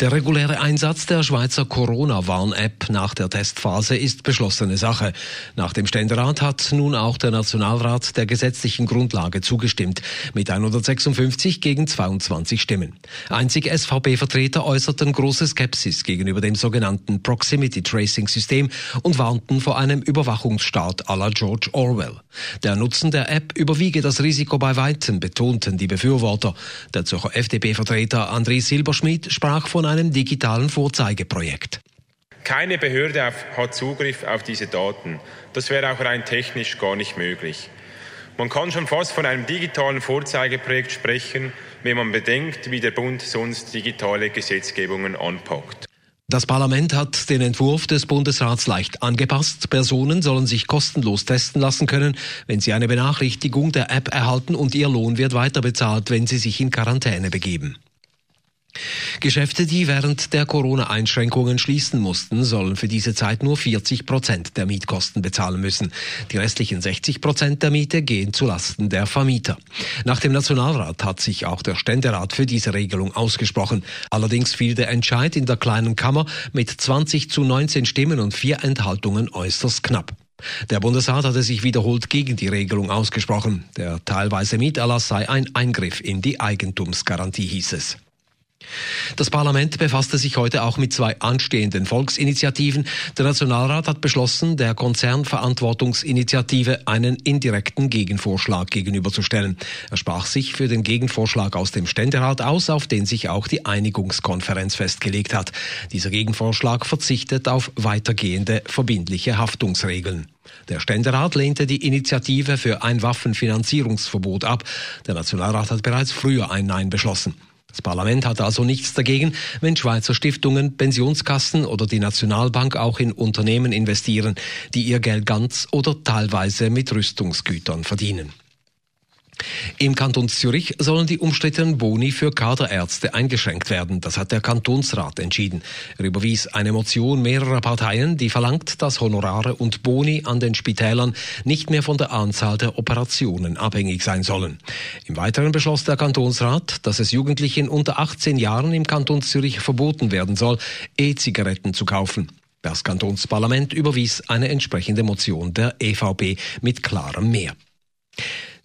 Der reguläre Einsatz der Schweizer Corona-Warn-App nach der Testphase ist beschlossene Sache. Nach dem Ständerat hat nun auch der Nationalrat der gesetzlichen Grundlage zugestimmt, mit 156 gegen 22 Stimmen. Einzig SVP-Vertreter äußerten große Skepsis gegenüber dem sogenannten Proximity Tracing System und warnten vor einem Überwachungsstaat à la George Orwell. Der Nutzen der App überwiege das Risiko bei weitem, betonten die Befürworter. Der Zürcher FDP-Vertreter André Silberschmidt sprach sprach von einem digitalen Vorzeigeprojekt. Keine Behörde hat Zugriff auf diese Daten. Das wäre auch rein technisch gar nicht möglich. Man kann schon fast von einem digitalen Vorzeigeprojekt sprechen, wenn man bedenkt, wie der Bund sonst digitale Gesetzgebungen anpackt. Das Parlament hat den Entwurf des Bundesrats leicht angepasst. Personen sollen sich kostenlos testen lassen können, wenn sie eine Benachrichtigung der App erhalten und ihr Lohn wird weiterbezahlt, wenn sie sich in Quarantäne begeben. Geschäfte, die während der Corona-Einschränkungen schließen mussten, sollen für diese Zeit nur 40 Prozent der Mietkosten bezahlen müssen. Die restlichen 60 Prozent der Miete gehen zulasten der Vermieter. Nach dem Nationalrat hat sich auch der Ständerat für diese Regelung ausgesprochen. Allerdings fiel der Entscheid in der kleinen Kammer mit 20 zu 19 Stimmen und vier Enthaltungen äußerst knapp. Der Bundesrat hatte sich wiederholt gegen die Regelung ausgesprochen. Der teilweise Mieterlass sei ein Eingriff in die Eigentumsgarantie, hieß es. Das Parlament befasste sich heute auch mit zwei anstehenden Volksinitiativen. Der Nationalrat hat beschlossen, der Konzernverantwortungsinitiative einen indirekten Gegenvorschlag gegenüberzustellen. Er sprach sich für den Gegenvorschlag aus dem Ständerat aus, auf den sich auch die Einigungskonferenz festgelegt hat. Dieser Gegenvorschlag verzichtet auf weitergehende verbindliche Haftungsregeln. Der Ständerat lehnte die Initiative für ein Waffenfinanzierungsverbot ab. Der Nationalrat hat bereits früher ein Nein beschlossen. Das Parlament hat also nichts dagegen, wenn Schweizer Stiftungen, Pensionskassen oder die Nationalbank auch in Unternehmen investieren, die ihr Geld ganz oder teilweise mit Rüstungsgütern verdienen. Im Kanton Zürich sollen die umstrittenen Boni für Kaderärzte eingeschränkt werden. Das hat der Kantonsrat entschieden. Er überwies eine Motion mehrerer Parteien, die verlangt, dass Honorare und Boni an den Spitälern nicht mehr von der Anzahl der Operationen abhängig sein sollen. Im Weiteren beschloss der Kantonsrat, dass es Jugendlichen unter 18 Jahren im Kanton Zürich verboten werden soll, E-Zigaretten zu kaufen. Das Kantonsparlament überwies eine entsprechende Motion der EVP mit klarem Mehr.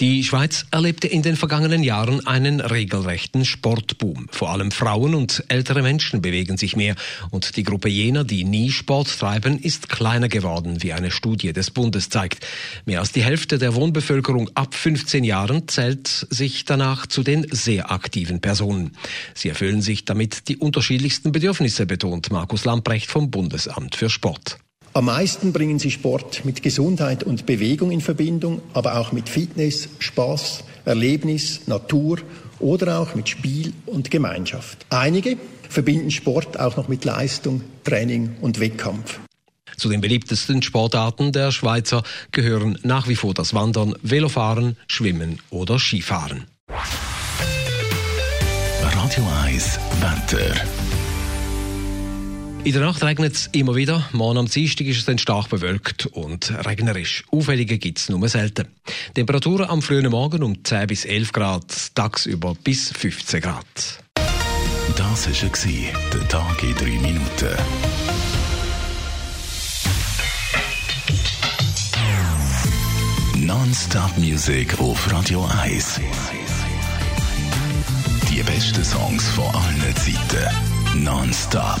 Die Schweiz erlebte in den vergangenen Jahren einen regelrechten Sportboom. Vor allem Frauen und ältere Menschen bewegen sich mehr und die Gruppe jener, die nie Sport treiben, ist kleiner geworden, wie eine Studie des Bundes zeigt. Mehr als die Hälfte der Wohnbevölkerung ab 15 Jahren zählt sich danach zu den sehr aktiven Personen. Sie erfüllen sich damit die unterschiedlichsten Bedürfnisse, betont Markus Lamprecht vom Bundesamt für Sport. Am meisten bringen sie Sport mit Gesundheit und Bewegung in Verbindung, aber auch mit Fitness, Spaß, Erlebnis, Natur oder auch mit Spiel und Gemeinschaft. Einige verbinden Sport auch noch mit Leistung, Training und Wettkampf. Zu den beliebtesten Sportarten der Schweizer gehören nach wie vor das Wandern, Velofahren, Schwimmen oder Skifahren. Radio 1 Wetter. In der Nacht regnet es immer wieder. Morgen am Dienstag ist es dann stark bewölkt und regnerisch. Auffällige gibt es nur selten. Temperaturen am frühen Morgen um 10 bis 11 Grad, tagsüber bis 15 Grad. Das war der Tag in 3 Minuten. Non-Stop Music auf Radio 1. Die besten Songs von allen Zeiten. Non-Stop.